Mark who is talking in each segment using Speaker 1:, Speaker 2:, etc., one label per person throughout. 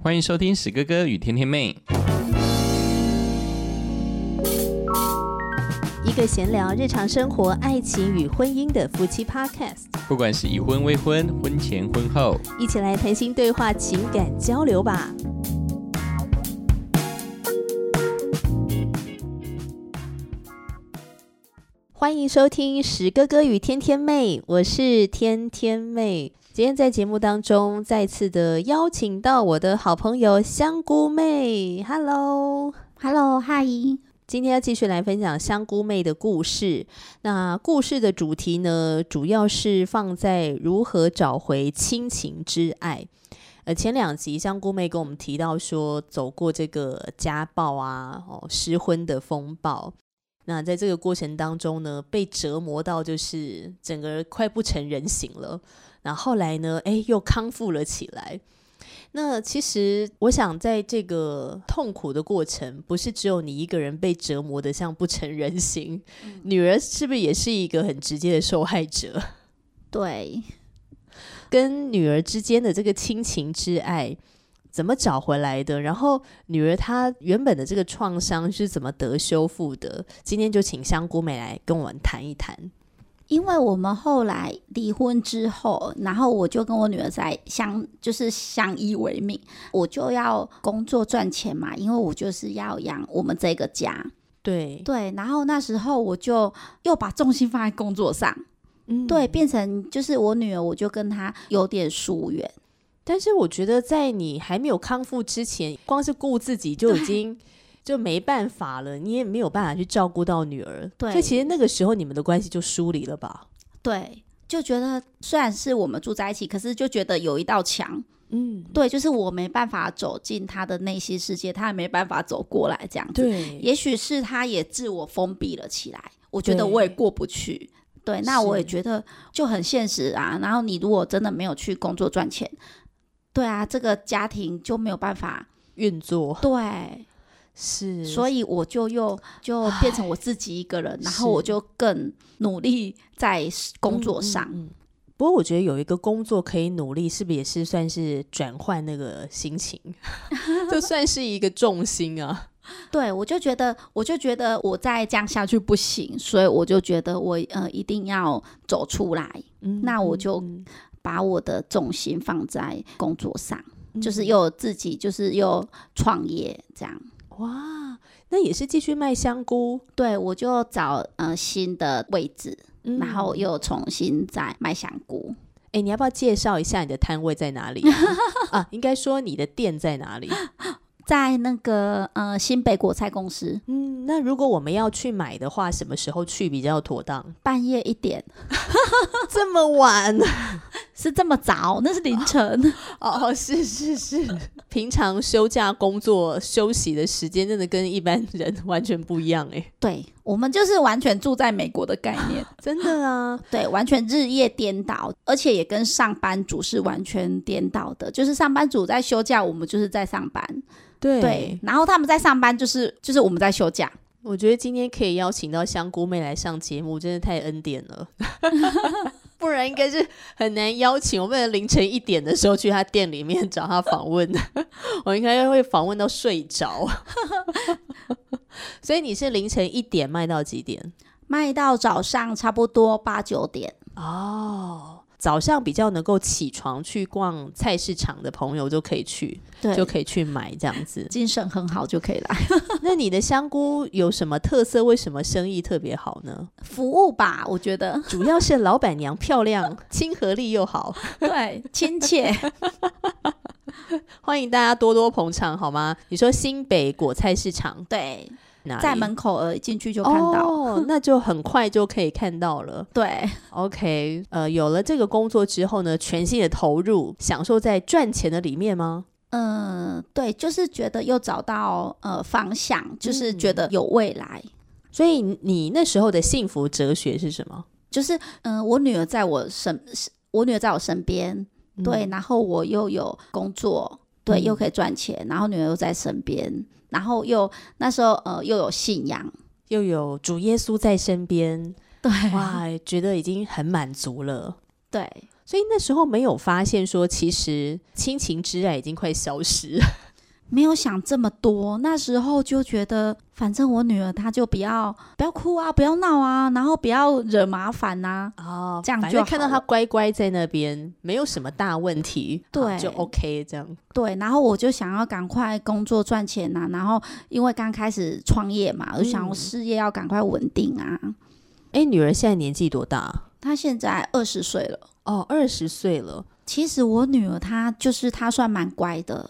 Speaker 1: 欢迎收听史哥哥与天天妹。
Speaker 2: 一个闲聊日常生活、爱情与婚姻的夫妻 Podcast，
Speaker 1: 不管是已婚、未婚、婚前、婚后，
Speaker 2: 一起来谈心对话、情感交流吧。欢迎收听史哥哥与天天妹，我是天天妹。今天在节目当中再次的邀请到我的好朋友香菇妹，Hello，Hello，
Speaker 3: 嗨。
Speaker 2: 今天要继续来分享香菇妹的故事。那故事的主题呢，主要是放在如何找回亲情之爱。呃，前两集香菇妹跟我们提到说，走过这个家暴啊、哦失婚的风暴。那在这个过程当中呢，被折磨到就是整个快不成人形了。那后来呢，哎，又康复了起来。那其实我想，在这个痛苦的过程，不是只有你一个人被折磨的像不成人形，女儿是不是也是一个很直接的受害者？
Speaker 3: 对，
Speaker 2: 跟女儿之间的这个亲情之爱。怎么找回来的？然后女儿她原本的这个创伤是怎么得修复的？今天就请香菇美来跟我们谈一谈。
Speaker 3: 因为我们后来离婚之后，然后我就跟我女儿在相就是相依为命，我就要工作赚钱嘛，因为我就是要养我们这个家。
Speaker 2: 对
Speaker 3: 对，然后那时候我就又把重心放在工作上，嗯，对，变成就是我女儿，我就跟她有点疏远。
Speaker 2: 但是我觉得，在你还没有康复之前，光是顾自己就已经就没办法了，你也没有办法去照顾到女儿。
Speaker 3: 对，
Speaker 2: 所以其实那个时候你们的关系就疏离了吧？
Speaker 3: 对，就觉得虽然是我们住在一起，可是就觉得有一道墙。嗯，对，就是我没办法走进他的内心世界，他也没办法走过来，这样子。
Speaker 2: 对，
Speaker 3: 也许是他也自我封闭了起来。我觉得我也过不去。对，那我也觉得就很现实啊。然后你如果真的没有去工作赚钱。对啊，这个家庭就没有办法
Speaker 2: 运作。
Speaker 3: 对，
Speaker 2: 是，
Speaker 3: 所以我就又就变成我自己一个人，然后我就更努力在工作上。
Speaker 2: 不过我觉得有一个工作可以努力，是不是也是算是转换那个心情，就算是一个重心啊？
Speaker 3: 对，我就觉得，我就觉得我再这样下去不行，所以我就觉得我呃一定要走出来。那我就。把我的重心放在工作上，就是又自己就是又创业这样。
Speaker 2: 哇，那也是继续卖香菇？
Speaker 3: 对，我就找呃新的位置，然后又重新再卖香菇。
Speaker 2: 哎，你要不要介绍一下你的摊位在哪里啊？应该说你的店在哪里？
Speaker 3: 在那个呃新北果菜公司。
Speaker 2: 嗯，那如果我们要去买的话，什么时候去比较妥当？
Speaker 3: 半夜一点，
Speaker 2: 这么晚？
Speaker 3: 是这么早？那是凌晨。
Speaker 2: 哦，是是是，平常休假工作休息的时间，真的跟一般人完全不一样哎。
Speaker 3: 对，我们就是完全住在美国的概念，
Speaker 2: 真的啊。
Speaker 3: 对，完全日夜颠倒，而且也跟上班族是完全颠倒的。就是上班族在休假，我们就是在上班。
Speaker 2: 对，
Speaker 3: 然后他们在上班，就是就是我们在休假。
Speaker 2: 我觉得今天可以邀请到香菇妹来上节目，真的太恩典了，不然应该是很难邀请。我不能凌晨一点的时候去他店里面找他访问，我应该会访问到睡着。所以你是凌晨一点卖到几点？
Speaker 3: 卖到早上差不多八九点
Speaker 2: 哦。早上比较能够起床去逛菜市场的朋友就可以去，对就可以去买这样子，
Speaker 3: 精神很好就可以来。
Speaker 2: 那你的香菇有什么特色？为什么生意特别好呢？
Speaker 3: 服务吧，我觉得
Speaker 2: 主要是老板娘漂亮，亲和力又好，
Speaker 3: 对，亲切。
Speaker 2: 欢迎大家多多捧场，好吗？你说新北果菜市场，
Speaker 3: 对。在门口而进去就看到，
Speaker 2: 哦，那就很快就可以看到了。
Speaker 3: 对
Speaker 2: ，OK，呃，有了这个工作之后呢，全心的投入，享受在赚钱的里面吗？
Speaker 3: 嗯，对，就是觉得又找到呃方向，就是觉得有未来。
Speaker 2: 所以你那时候的幸福哲学是什么？
Speaker 3: 就是嗯，我女儿在我身，我女儿在我身边，对，然后我又有工作，对，又可以赚钱，然后女儿又在身边。然后又那时候呃又有信仰，
Speaker 2: 又有主耶稣在身边，
Speaker 3: 对
Speaker 2: 哇，觉得已经很满足了。
Speaker 3: 对，
Speaker 2: 所以那时候没有发现说，其实亲情之爱已经快消失。
Speaker 3: 没有想这么多，那时候就觉得，反正我女儿她就不要不要哭啊，不要闹啊，然后不要惹麻烦呐。
Speaker 2: 哦，
Speaker 3: 这样就
Speaker 2: 看到她乖乖在那边，没有什么大问题，
Speaker 3: 对
Speaker 2: 就 OK 这样。
Speaker 3: 对，然后我就想要赶快工作赚钱呐、然后因为刚开始创业嘛，我就想我
Speaker 2: 嗯
Speaker 3: 事业要赶快稳定啊。
Speaker 2: 哎，女儿现在年纪多大？
Speaker 3: 她现在二十岁了，
Speaker 2: 哦，二十岁了，
Speaker 3: 其实我女儿她就是她算蛮乖的，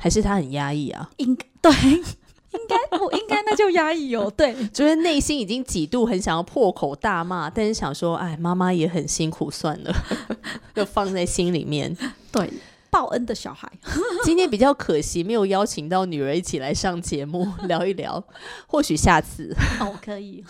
Speaker 2: 还是他很压抑啊？
Speaker 3: 应 对，应该不应该那就压抑哦，对
Speaker 2: 就是内心已经几度很想要破口大骂，但是想说，哎，妈妈也很辛苦，算了，就放在心里面。
Speaker 3: 对，报恩的小孩，
Speaker 2: 今天比较可惜，没有邀请到女儿一起来上节目聊一聊，或许下次。
Speaker 3: 哦，可以，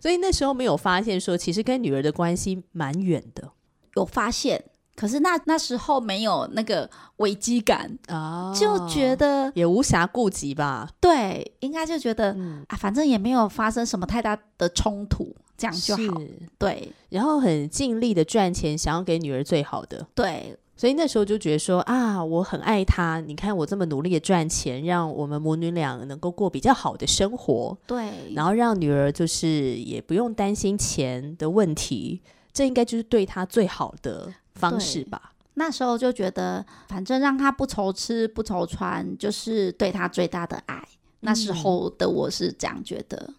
Speaker 2: 所以那时候没有发现说，其实跟女儿的关系蛮远的
Speaker 3: 有发现，可是那那时候没有那个危机感，
Speaker 2: 啊
Speaker 3: 就觉得
Speaker 2: 也无暇顾及吧。
Speaker 3: 对，应该就觉得、
Speaker 2: 嗯，
Speaker 3: 啊，反正也没有发生什么太大的冲突，这样就好。对
Speaker 2: 然后很尽力的赚钱，想要给女儿最好的。
Speaker 3: 对
Speaker 2: 所以那时候就觉得说啊，我很爱她。你看我这么努力的赚钱，让我们母女俩能够过比较好的生活，
Speaker 3: 对，
Speaker 2: 然后让女儿就是也不用担心钱的问题，这应该就是对她最好的方式吧。
Speaker 3: 那时候就觉得，反正让他不愁吃不愁穿，就是对他最大的爱。那时候的我是这样觉得。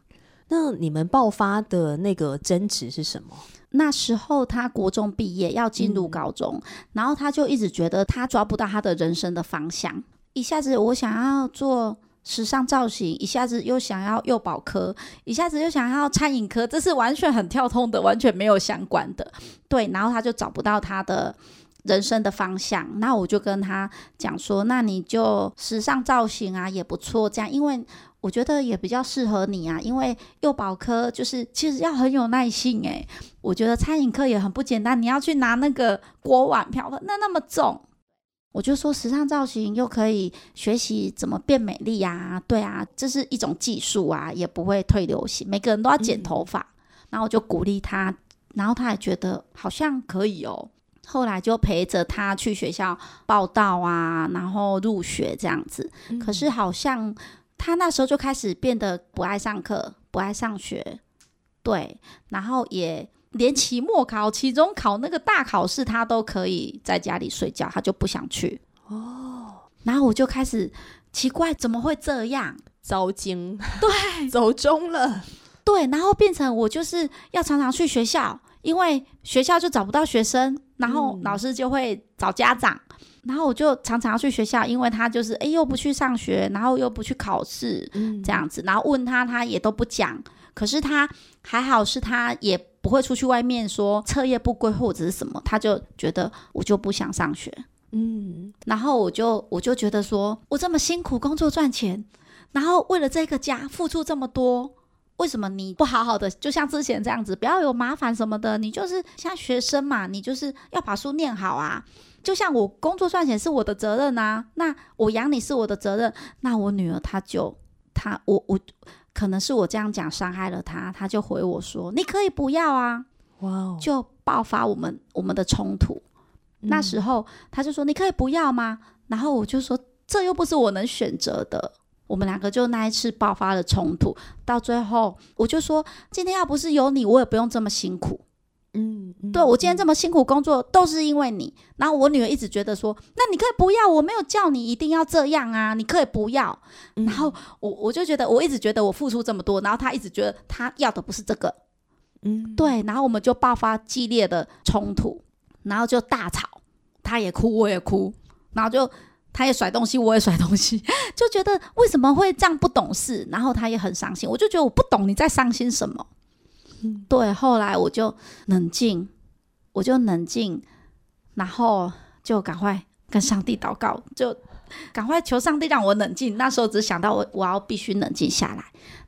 Speaker 2: 那你们爆发的那个争执是什么？
Speaker 3: 那时候他国中毕业要进入高中，然后他就一直觉得他抓不到他的人生的方向。一下子我想要做时尚造型，一下子又想要幼保科，一下子又想要餐饮科，这是完全很跳通的，完全没有相关的。对，然后他就找不到他的人生的方向。那我就跟他讲说，那你就时尚造型啊也不错，这样因为。我觉得也比较适合你啊，因为幼保科就是其实要很有耐性诶、我觉得餐饮课也很不简单，你要去拿那个锅碗瓢盆，那那么重。我就说时尚造型又可以学习怎么变美丽呀、对啊，这是一种技术啊，也不会退流行，每个人都要剪头发。然后我就鼓励他，然后他也觉得好像可以哦。后来就陪着他去学校报道啊，然后入学这样子。可是好像他那时候就开始变得不爱上课，不爱上学，对，然后也连期末考、期中考那个大考试，他都可以在家里睡觉，他就不想去。哦，然后我就开始奇怪，怎么会这样？
Speaker 2: 糟经，
Speaker 3: 对
Speaker 2: 走中了。
Speaker 3: 对，然后变成我就是要常常去学校，因为学校就找不到学生，然后
Speaker 2: 嗯
Speaker 3: 老师就会找家长。然后我就常常要去学校，因为他就是哎又不去上学，然后又不去考试，
Speaker 2: 嗯
Speaker 3: 这样子，然后问他，他也都不讲。可是他还好，是他也不会出去外面说彻夜不归或者是什么，他就觉得我就不想上学。
Speaker 2: 嗯，
Speaker 3: 然后我就我就觉得说，我这么辛苦工作赚钱，然后为了这个家付出这么多，为什么你不好好的，就像之前这样子，不要有麻烦什么的？你就是像学生嘛，你就是要把书念好啊。就像我工作赚钱是我的责任啊，那我养你是我的责任，那我女儿她就她我我可能是我这样讲伤害了他，他就回我说你可以不要啊，
Speaker 2: 哇哦，
Speaker 3: 就爆发我们我们的冲突。那时候他就说：“你可以不要吗？”然后我就说：“这又不是我能选择的。”我们两个就那一次爆发了冲突，到最后我就说：“今天要不是有你，我也不用这么辛苦。
Speaker 2: 嗯，嗯
Speaker 3: 对我今天这么辛苦工作，都是因为你。”然后我女儿一直觉得说：“那你可以不要，我没有叫你一定要这样啊，你可以不要。”
Speaker 2: 嗯
Speaker 3: 然后我我就觉得，我一直觉得我付出这么多，然后她一直觉得她要的不是这个，
Speaker 2: 嗯，
Speaker 3: 对，然后我们就爆发激烈的冲突，然后就大吵，她也哭，我也哭，然后就她也甩东西，我也甩东西，就觉得为什么会这样不懂事，然后她也很伤心，我就觉得我不懂你在伤心什么。
Speaker 2: 嗯
Speaker 3: 对，后来我就冷静，我就冷静，然后就赶快跟上帝祷告，就赶快求上帝让我冷静。那时候只想到我我要必须冷静下来。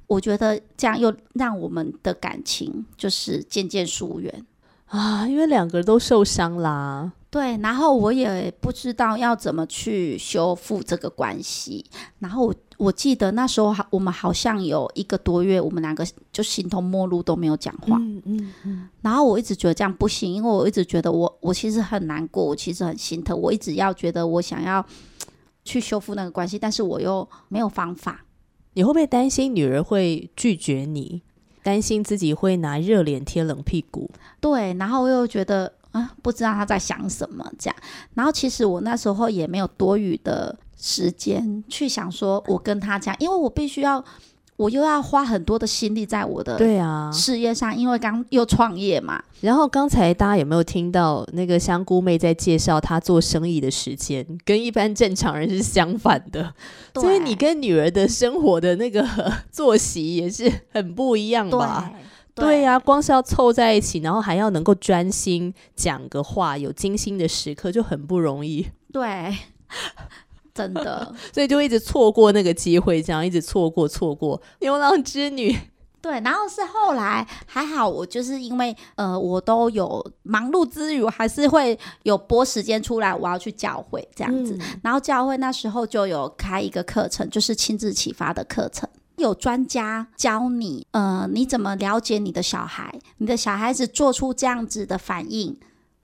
Speaker 3: 我觉得这样又让我们的感情就是渐渐疏远。
Speaker 2: 啊，因为两个人都受伤啦。
Speaker 3: 对，然后我也不知道要怎么去修复这个关系。然后我我记得那时候好，我们好像有一个多月，我们两个就形同陌路，都没有讲话。
Speaker 2: 嗯嗯嗯，
Speaker 3: 然后我一直觉得这样不行，因为我一直觉得我我其实很难过，我其实很心疼，我一直要觉得我想要去修复那个关系，但是我又没有方法。
Speaker 2: 你会不会担心女儿会拒绝你？担心自己会拿热脸贴冷屁股？
Speaker 3: 对，然后我又觉得啊，不知道他在想什么这样。然后其实我那时候也没有多余的时间去想说，我跟他讲，因为我必须要。我又要花很多的心力在我的
Speaker 2: 对啊
Speaker 3: 事业上，因为刚又创业嘛。
Speaker 2: 然后刚才大家有没有听到那个香菇妹在介绍她做生意的时间，跟一般正常人是相反的，所以你跟女儿的生活的那个作息也是很不一样吧？对呀，光是要凑在一起，然后还要能够专心讲个话，有精心的时刻就很不容易。
Speaker 3: 对。真的，
Speaker 2: 所以就一直错过那个机会，这样一直错过错过牛郎织女。
Speaker 3: 对，然后是后来还好，我就是因为呃，我都有忙碌之余，我还是会有拨时间出来，我要去教会这样子。然后教会那时候就有开一个课程，就是亲自启发的课程，有专家教你，呃，你怎么了解你的小孩，你的小孩子做出这样子的反应。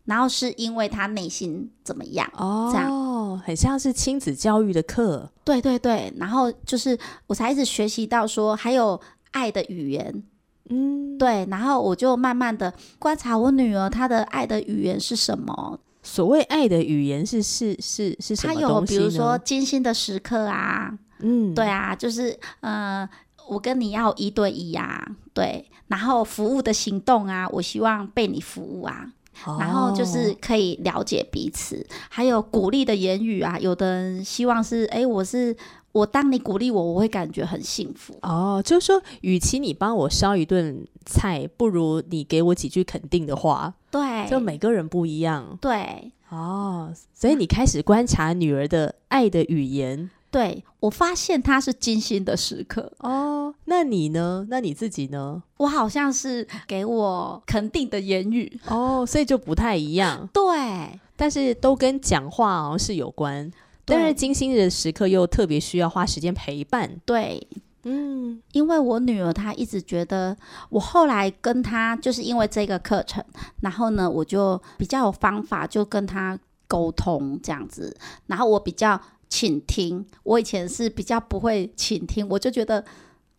Speaker 3: 然后是因为他内心怎么样哦，这样
Speaker 2: 很像是亲子教育的课，
Speaker 3: 对对对。然后就是我才一直学习到说还有爱的语言，嗯，对。然后我就慢慢的观察我女儿她的爱的语言是什么。
Speaker 2: 所谓爱的语言是是是是什么
Speaker 3: 有比如说精心的时刻啊，嗯，对啊，就是呃，我跟你要一对一啊，对。然后服务的行动啊，我希望被你服务啊。然后就是可以了解彼此，还有鼓励的言语啊。有的人希望是，哎，我是我，当你鼓励我，我会感觉很幸福。
Speaker 2: 哦，就是说，与其你帮我烧一顿菜，不如你给我几句肯定的话。
Speaker 3: 对，
Speaker 2: 就每个人不一样。
Speaker 3: 对，
Speaker 2: 哦，所以你开始观察女儿的爱的语言。
Speaker 3: 对我发现他是精心的时刻
Speaker 2: 哦，那你呢？那你自己呢？
Speaker 3: 我好像是给我肯定的言语
Speaker 2: 哦，所以就不太一样。
Speaker 3: 对，
Speaker 2: 但是都跟讲话好像是有关，但是精心的时刻又特别需要花时间陪伴。
Speaker 3: 对，嗯，因为我女儿她一直觉得，我后来跟她就是因为这个课程，然后呢，我就比较有方法，就跟她沟通这样子，然后我比较。倾听，我以前是比较不会倾听，我就觉得，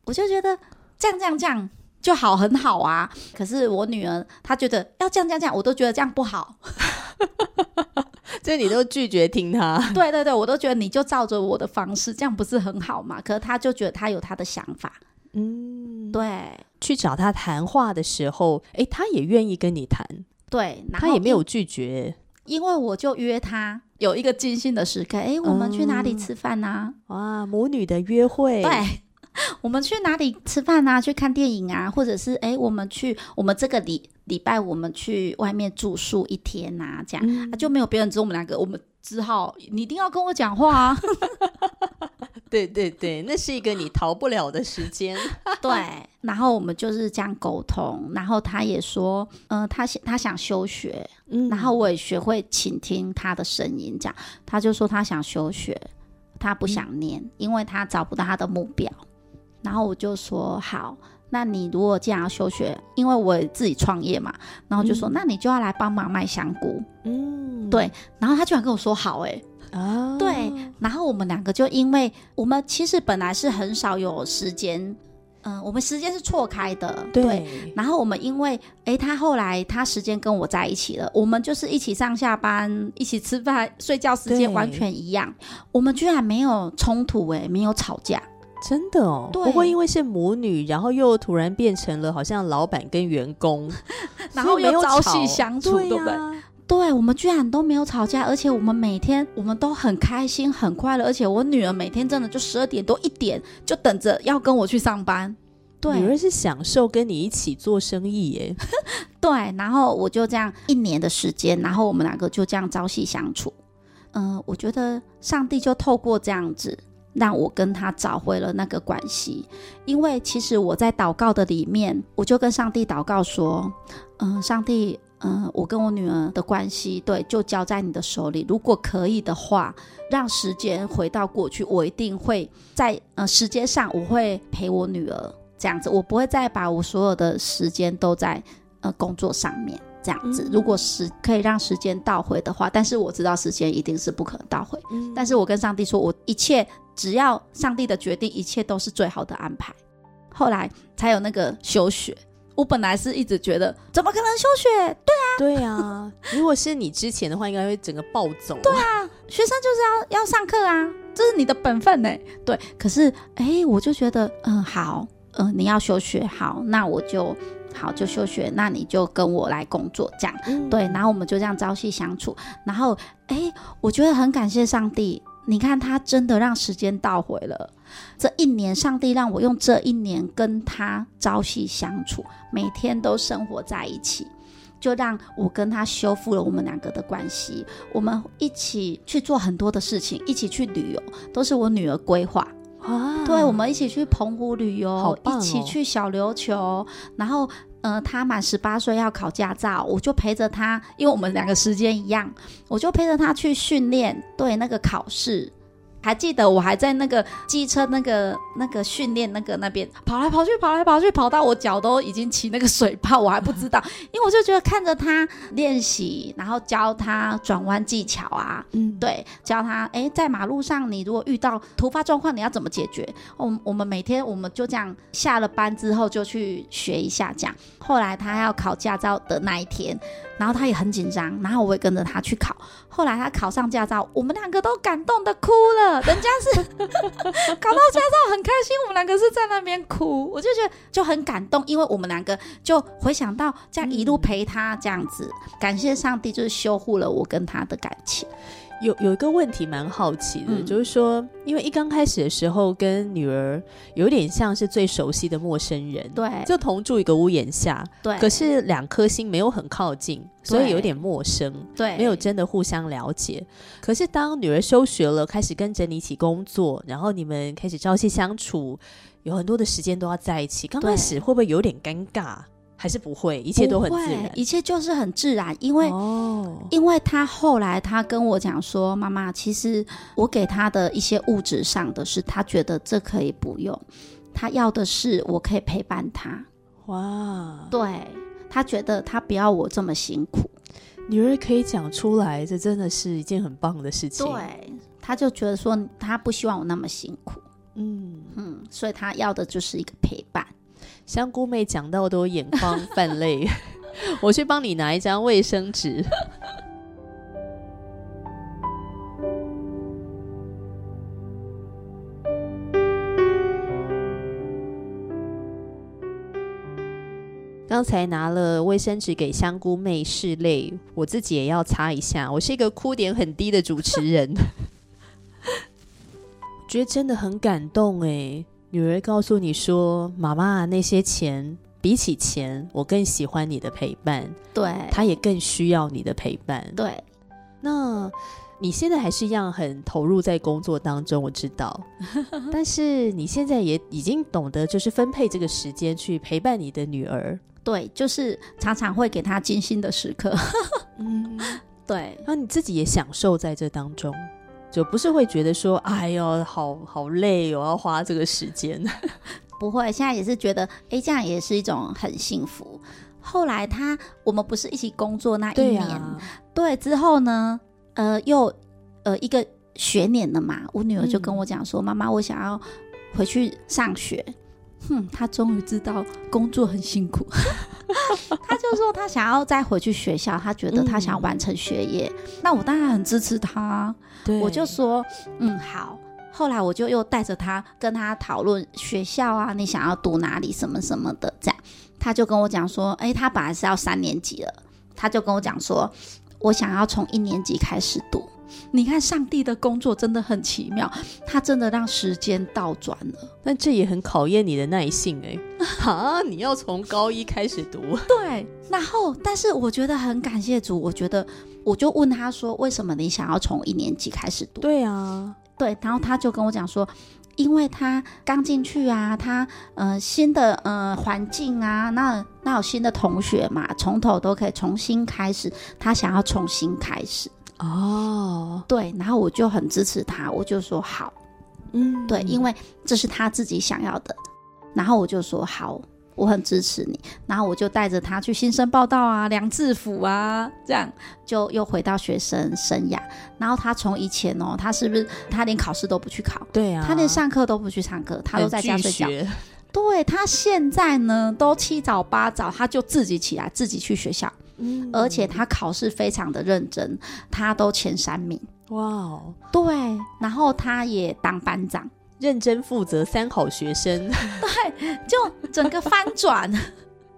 Speaker 3: 我就觉得这样这样这样就好，很好啊。可是我女儿她觉得要这样这样这样，我都觉得这样不好，
Speaker 2: 所以你都拒绝听她。
Speaker 3: 对对对，我都觉得你就照着我的方式，这样不是很好嘛？可是她就觉得她有她的想法，嗯，对。
Speaker 2: 去找他谈话的时候，哎，他也愿意跟你谈，
Speaker 3: 对，
Speaker 2: 他也没有拒绝。
Speaker 3: 因为我就约他有一个精心的时刻，哎，我们去哪里吃饭呢？
Speaker 2: 哇，母女的约会。
Speaker 3: 对，我们去哪里吃饭呢？去看电影啊，或者是哎，我们去我们这个礼礼拜我们去外面住宿一天呐，这样啊就没有别人只有我们两个，我们只好你一定要跟我讲话啊。
Speaker 2: 对对对，那是一个你逃不了的时间。
Speaker 3: 对，然后我们就是这样沟通，然后他也说，嗯，他想他想休学，嗯，然后我也学会倾听他的声音，这样他就说他想休学，他不想念，因为他找不到他的目标。然后我就说好，那你如果既然要休学，因为我自己创业嘛，然后就说那你就要来帮忙卖香菇，嗯，对，然后他居然跟我说好，哎。啊，对，然后我们两个就因为我们其实本来是很少有时间，嗯，我们时间是错开的，对。然后我们因为，哎，他后来他时间跟我在一起了，我们就是一起上下班，一起吃饭、睡觉时间完全一样，我们居然没有冲突，哎，没有吵架，
Speaker 2: 真的哦。不过因为是母女，然后又突然变成了好像老板跟员工，
Speaker 3: 然后又朝夕相处，对不对？对我们居然都没有吵架，而且我们每天我们都很开心很快乐，而且我女儿每天真的就十二点多一点就等着要跟我去上班。对，
Speaker 2: 女儿是享受跟你一起做生意耶。
Speaker 3: 对，然后我就这样一年的时间，然后我们两个就这样朝夕相处。嗯，我觉得上帝就透过这样子让我跟他找回了那个关系，因为其实我在祷告的里面，我就跟上帝祷告说：“嗯，上帝。”嗯，我跟我女儿的关系，对，就交在你的手里。如果可以的话，让时间回到过去，我一定会在呃时间上，我会陪我女儿这样子，我不会再把我所有的时间都在呃工作上面这样子。如果是可以让时间倒回的话，但是我知道时间一定是不可能倒回。但是我跟上帝说，我一切只要上帝的决定，一切都是最好的安排。后来才有那个休学。我本来是一直觉得，怎么可能休学？对啊，
Speaker 2: 对啊。如果是你之前的话，应该会整个暴走。
Speaker 3: 对啊，学生就是要要上课啊，这是你的本分呢。对，可是哎，我就觉得，嗯，好，嗯，你要休学，好，那我就好就休学，那你就跟我来工作，这样。对，然后我们就这样朝夕相处。然后，哎，我觉得很感谢上帝。你看，他真的让时间倒回了这一年。上帝让我用这一年跟他朝夕相处，每天都生活在一起，就让我跟他修复了我们两个的关系。我们一起去做很多的事情，一起去旅游，都是我女儿规划啊。对，我们一起去澎湖旅游，一起去小琉球，然后。呃，他满十八岁要考驾照，我就陪着他，因为我们两个时间一样，我就陪着他去训练，对那个考试。还记得我还在那个机车那个那个训练那个那边跑来跑去跑来跑去跑到我脚都已经起那个水泡，我还不知道，因为我就觉得看着他练习，然后教他转弯技巧啊，嗯，对，教他哎，在马路上你如果遇到突发状况你要怎么解决？我我们每天我们就这样下了班之后就去学一下这样。后来他要考驾照的那一天。然后他也很紧张，然后我也跟着他去考。后来他考上驾照，我们两个都感动的哭了。人家是 考到驾照很开心，我们两个是在那边哭。我就觉得就很感动，因为我们两个就回想到这样一路陪他这样子，感谢上帝就是修护了我跟他的感情。
Speaker 2: 有有一个问题蛮好奇的，就是说，因为一刚开始的时候跟女儿有点像是最熟悉的陌生人，
Speaker 3: 对，
Speaker 2: 就同住一个屋檐下，
Speaker 3: 对，
Speaker 2: 可是两颗心没有很靠近，所以有点陌生，
Speaker 3: 对，
Speaker 2: 没有真的互相了解。可是当女儿休学了，开始跟着你一起工作，然后你们开始朝夕相处，有很多的时间都要在一起，刚开始会不会有点尴尬？还是不会，一切都很自然，
Speaker 3: 一切就是很自然。因为，因为他后来他跟我讲说，妈妈，其实我给他的一些物质上的是，他觉得这可以不用，他要的是我可以陪伴他。哇，对他觉得他不要我这么辛苦，
Speaker 2: 女儿可以讲出来，这真的是一件很棒的事情。
Speaker 3: 对，他就觉得说他不希望我那么辛苦，嗯嗯，所以他要的就是一个陪伴。
Speaker 2: 香菇妹讲到都眼眶泛泪，我去帮你拿一张卫生纸。刚才拿了卫生纸给香菇妹拭泪，我自己也要擦一下。我是一个哭点很低的主持人，觉得真的很感动哎。女儿告诉你说：“妈妈，那些钱比起钱，我更喜欢你的陪伴。
Speaker 3: 对，
Speaker 2: 她也更需要你的陪伴。
Speaker 3: 对，
Speaker 2: 那你现在还是一样很投入在工作当中，我知道。但是你现在也已经懂得，就是分配这个时间去陪伴你的女儿。
Speaker 3: 对，就是常常会给她精心的时刻。嗯，对。
Speaker 2: 那你自己也享受在这当中。”就不是会觉得说，哎呦，好好累，哦要花这个时间。
Speaker 3: 不会，现在也是觉得，哎，这样也是一种很幸福。后来他，我们不是一起工作那一年，对，之后呢，呃，又呃一个学年了嘛，我女儿就跟我讲说，妈妈，我想要回去上学。哼，他终于知道工作很辛苦，他就说他想要再回去学校，他觉得他想完成学业。那我当然很支持他，我就说嗯好。后来我就又带着他跟他讨论学校啊，你想要读哪里什么什么的这样。他就跟我讲说，哎，他本来是要三年级了，他就跟我讲说，我想要从一年级开始读。你看，上帝的工作真的很奇妙，他真的让时间倒转了。
Speaker 2: 但这也很考验你的耐性哎，啊，你要从高一开始读。
Speaker 3: 对，然后，但是我觉得很感谢主，我觉得我就问他说，为什么你想要从一年级开始读？
Speaker 2: 对啊，
Speaker 3: 对，然后他就跟我讲说，因为他刚进去啊，他呃新的呃环境啊，那那有新的同学嘛，从头都可以重新开始，他想要重新开始
Speaker 2: 哦，
Speaker 3: 对，然后我就很支持他，我就说好，
Speaker 2: 嗯，
Speaker 3: 对，因为这是他自己想要的，然后我就说好。我很支持你，然后我就带着他去新生报道啊，量制服啊，这样就又回到学生生涯。然后他从以前哦，他是不是他连考试都不去考？
Speaker 2: 对啊，
Speaker 3: 他连上课都不去上课，他都在家睡觉。对他现在呢，都七早八早，他就自己起来，自己去学校，
Speaker 2: 嗯
Speaker 3: 而且他考试非常的认真，他都前三名。
Speaker 2: 哇哦，
Speaker 3: 对，然后他也当班长，
Speaker 2: 认真负责三好学生，对
Speaker 3: 就整个翻转。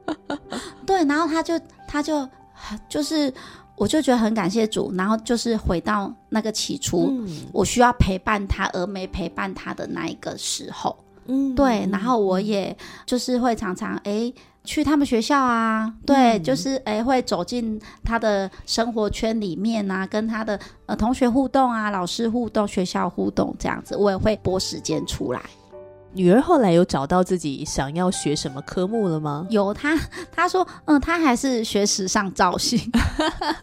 Speaker 3: 对，然后他就他就就是，我就觉得很感谢主，然后就是回到那个起初。
Speaker 2: 嗯
Speaker 3: 我需要陪伴他，而没陪伴他的那一个时候，
Speaker 2: 嗯
Speaker 3: 对，然后我也就是会常常哎去他们学校啊，对，
Speaker 2: 嗯
Speaker 3: 就是哎会走进他的生活圈里面啊，跟他的呃同学互动啊，老师互动，学校互动这样子，我也会拨时间出来。
Speaker 2: 女儿后来有找到自己想要学什么科目了吗？
Speaker 3: 有她她说，嗯，她还是学时尚造型，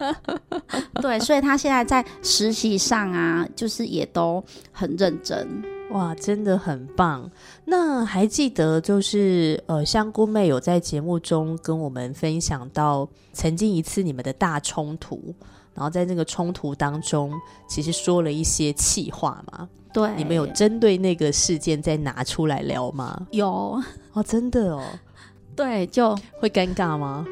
Speaker 3: 对，所以她现在在实习上啊，就是也都很认真。
Speaker 2: 哇，真的很棒！那还记得就是呃，香菇妹有在节目中跟我们分享到曾经一次你们的大冲突，然后在那个冲突当中，其实说了一些气话嘛。
Speaker 3: 对，
Speaker 2: 你们有针对那个事件再拿出来聊吗？
Speaker 3: 有
Speaker 2: 哦，真的哦，
Speaker 3: 对，就
Speaker 2: 会尴尬吗？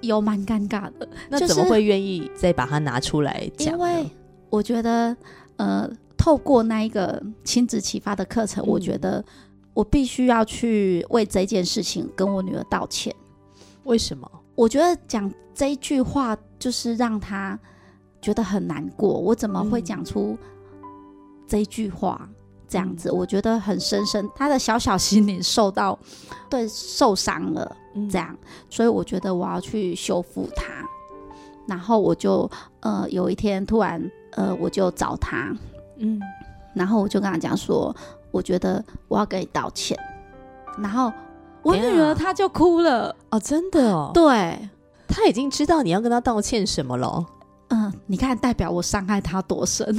Speaker 3: 有蛮尴尬的，
Speaker 2: 那怎么会愿意再把它拿出来讲呢？
Speaker 3: 因为我觉得，呃，透过那一个亲子启发的课程，
Speaker 2: 嗯
Speaker 3: 我觉得我必须要去为这件事情跟我女儿道歉。
Speaker 2: 为什么？
Speaker 3: 我觉得讲这一句话，就是让她觉得很难过。我怎么会
Speaker 2: 嗯
Speaker 3: 讲出这一句话？这样子，我觉得很深深，她的小小心灵受到对受伤了。
Speaker 2: 嗯
Speaker 3: 这样，所以我觉得我要去修复它。然后我就呃有一天突然呃我就找他，
Speaker 2: 嗯，
Speaker 3: 然后我就跟他讲说，我觉得我要跟你道歉。然后我女儿她就哭了，
Speaker 2: 哦，真的哦，
Speaker 3: 对，
Speaker 2: 他已经知道你要跟她道歉什么了。
Speaker 3: 嗯，你看代表我伤害她多深，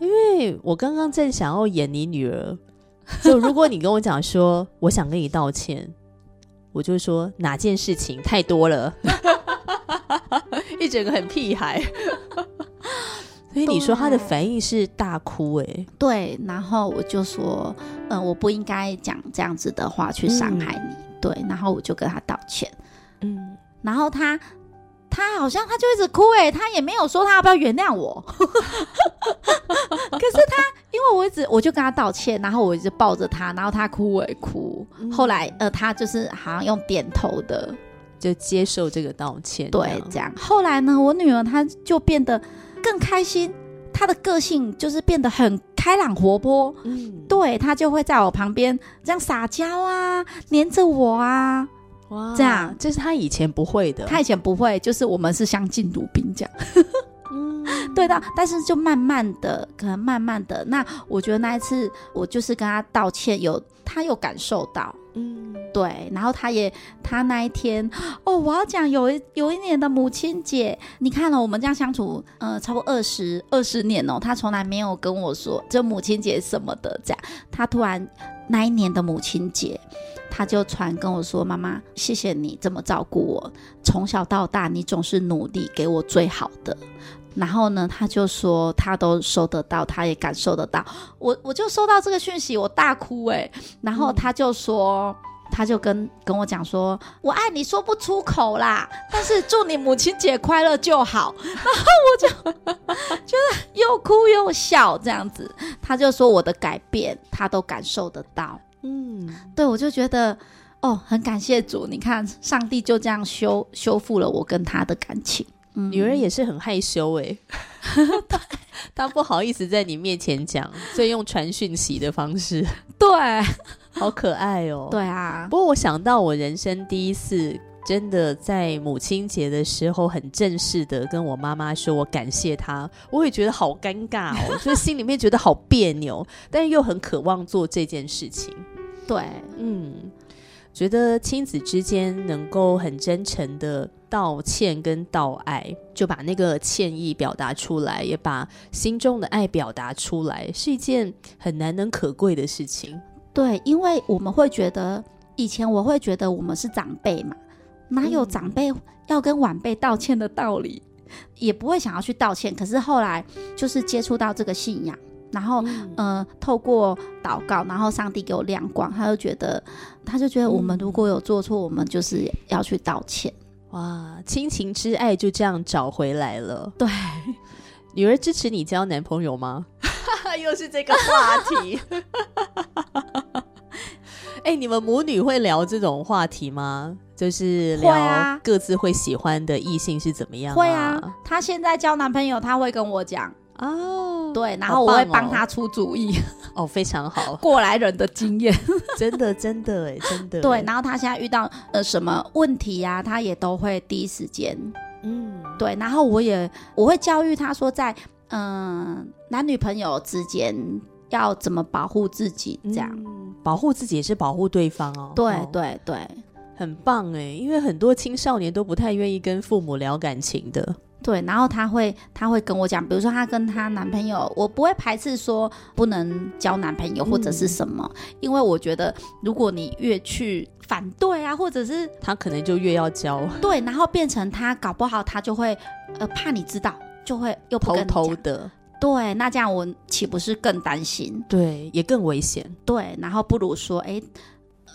Speaker 2: 因为我刚刚正想要演你女儿，就如果你跟我讲说我想跟你道歉，我就说哪件事情太多了，一整个很屁孩。所以你说他的反应是大哭、欸，
Speaker 3: 对，然后我就说，嗯、我不应该讲这样子的话去伤害你，对，然后我就跟他道歉。
Speaker 2: 嗯，
Speaker 3: 然后他他好像他就一直哭哎、他也没有说他要不要原谅我。可是他因为我一直我就跟他道歉，然后我一直抱着他，然后他哭我也哭。
Speaker 2: 嗯
Speaker 3: 后来呃，他就是好像用点头的，
Speaker 2: 就接受这个道歉，
Speaker 3: 对，这样。后来呢，我女儿她就变得更开心，他的个性就是变得很开朗活泼。
Speaker 2: 嗯，
Speaker 3: 对他就会在我旁边这样撒娇啊，黏着我啊。
Speaker 2: 哇
Speaker 3: 这样
Speaker 2: 这是他以前不会的，
Speaker 3: 他以前不会，就是我们是相敬如宾这样。
Speaker 2: 嗯，
Speaker 3: 对的，但是就慢慢的，可能慢慢的，那我觉得那一次我就是跟他道歉，有他有感受到，
Speaker 2: 嗯，
Speaker 3: 对，然后他也他那一天哦，我要讲有一有一年的母亲节，你看了我们这样相处，呃，差不多二十二十年哦，他从来没有跟我说这母亲节什么的，这样，他突然那一年的母亲节。他就传跟我说：“妈妈，谢谢你这么照顾我，从小到大你总是努力给我最好的。”然后呢，他就说他都收得到，他也感受得到。我我就收到这个讯息，我大哭哎、然后他就说，他就跟跟我讲说，我爱你说不出口啦，但是祝你母亲节快乐就好。然后我就 觉得又哭又笑这样子，他就说我的改变他都感受得到。
Speaker 2: 嗯，
Speaker 3: 对我就觉得。哦，很感谢主，你看上帝就这样修修复了我跟他的感情。嗯。
Speaker 2: 女儿也是很害羞哎、她不好意思在你面前讲，所以用传讯息的方式，
Speaker 3: 对。
Speaker 2: 好可爱哦。
Speaker 3: 对啊，
Speaker 2: 不过我想到我人生第一次真的在母亲节的时候很正式的跟我妈妈说我感谢她，我也觉得好尴尬哦，就心里面觉得好别扭，但是又很渴望做这件事情。
Speaker 3: 对，
Speaker 2: 嗯，觉得亲子之间能够很真诚的道歉跟道爱，就把那个歉意表达出来，也把心中的爱表达出来，是一件很难能可贵的事情。
Speaker 3: 对，因为我们会觉得，以前我会觉得我们是长辈嘛，哪有长辈要跟晚辈道歉的道理，也不会想要去道歉。可是后来就是接触到这个信仰。然后，呃，透过祷告，然后上帝给我亮光，他就觉得，他就觉得我们如果有做错，我们就是要去道歉。
Speaker 2: 哇，亲情之爱就这样找回来了。
Speaker 3: 对，
Speaker 2: 女儿支持你交男朋友吗？又是这个话题。哎，你们母女会聊这种话题吗？就是聊各自会喜欢的异性是怎么样？
Speaker 3: 会啊，她现在交男朋友，她会跟我讲。哦，对，然后我会帮他出主意。
Speaker 2: 哦，非常好，
Speaker 3: 过来人的经验，
Speaker 2: 真的，真的，哎，真的。
Speaker 3: 对，然后他现在遇到呃什么问题呀，他也都会第一时间，嗯，对。然后我也我会教育他说，在嗯男女朋友之间要怎么保护自己，这样
Speaker 2: 保护自己也是保护对方哦。
Speaker 3: 对对对，
Speaker 2: 很棒哎，因为很多青少年都不太愿意跟父母聊感情的。
Speaker 3: 对，然后他会他会跟我讲，比如说他跟他男朋友，我不会排斥说不能交男朋友或者是什么，因为我觉得如果你越去反对啊，或者是
Speaker 2: 他可能就越要交。
Speaker 3: 对，然后变成他搞不好他就会呃怕你知道，就会又
Speaker 2: 偷偷的。
Speaker 3: 对，那这样我岂不是更担心？
Speaker 2: 对，也更危险。
Speaker 3: 对，然后不如说，哎，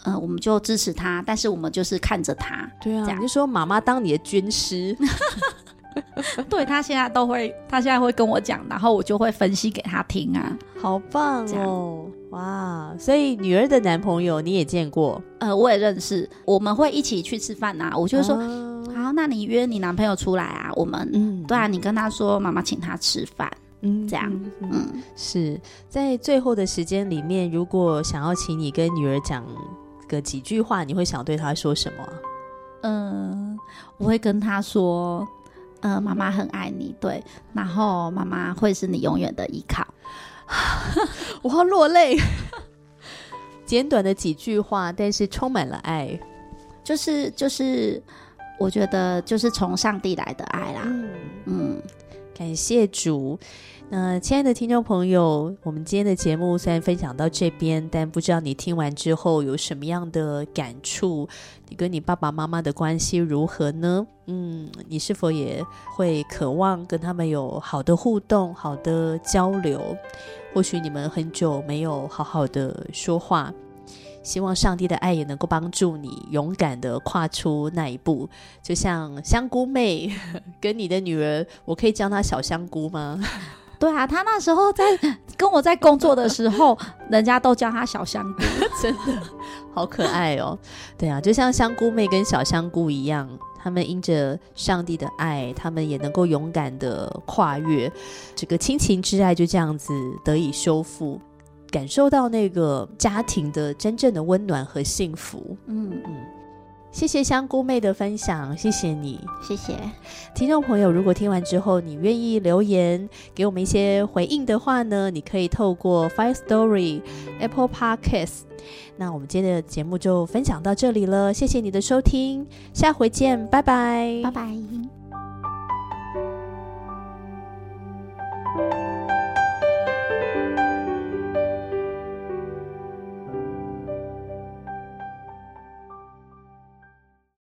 Speaker 3: 呃，我们就支持他，但是我们就是看着他。
Speaker 2: 对啊，你就说妈妈当你的军师。
Speaker 3: 对他现在都会，他现在会跟我讲，然后我就会分析给他听啊，
Speaker 2: 好棒哦，哇！所以女儿的男朋友你也见过？
Speaker 3: 呃，我也认识，我们会一起去吃饭啊。我就说，好，那你约你男朋友出来啊，我们，嗯，对啊，你跟他说妈妈请他吃饭，嗯，这样，
Speaker 2: 嗯，是在最后的时间里面，如果想要请你跟女儿讲个几句话，你会想对她说什么？
Speaker 3: 嗯，我会跟她说。嗯，妈妈很爱你，对，然后妈妈会是你永远的依靠。
Speaker 2: 我要落泪。简短的几句话，但是充满了爱，
Speaker 3: 就是就是，我觉得就是从上帝来的爱啦。
Speaker 2: 嗯，感谢主。那亲爱的听众朋友，我们今天的节目虽然分享到这边，但不知道你听完之后有什么样的感触？你跟你爸爸妈妈的关系如何呢？嗯，你是否也会渴望跟他们有好的互动、好的交流？或许你们很久没有好好的说话，希望上帝的爱也能够帮助你勇敢的跨出那一步。就像香菇妹 跟你的女儿，我可以叫她小香菇吗？
Speaker 3: 对啊，他那时候在跟我在工作的时候，人家都叫他小香菇，
Speaker 2: 真的好可爱哦。对啊，就像香菇妹跟小香菇一样，他们因着上帝的爱，他们也能够勇敢的跨越这个亲情之爱，就这样子得以修复，感受到那个家庭的真正的温暖和幸福。嗯嗯。谢谢香菇妹的分享，谢谢你，
Speaker 3: 谢谢
Speaker 2: 听众朋友。如果听完之后你愿意留言给我们一些回应的话呢，你可以透过 Fire Story Apple Podcast。那我们今天的节目就分享到这里了，谢谢你的收听，下回见，拜拜，
Speaker 3: 拜拜。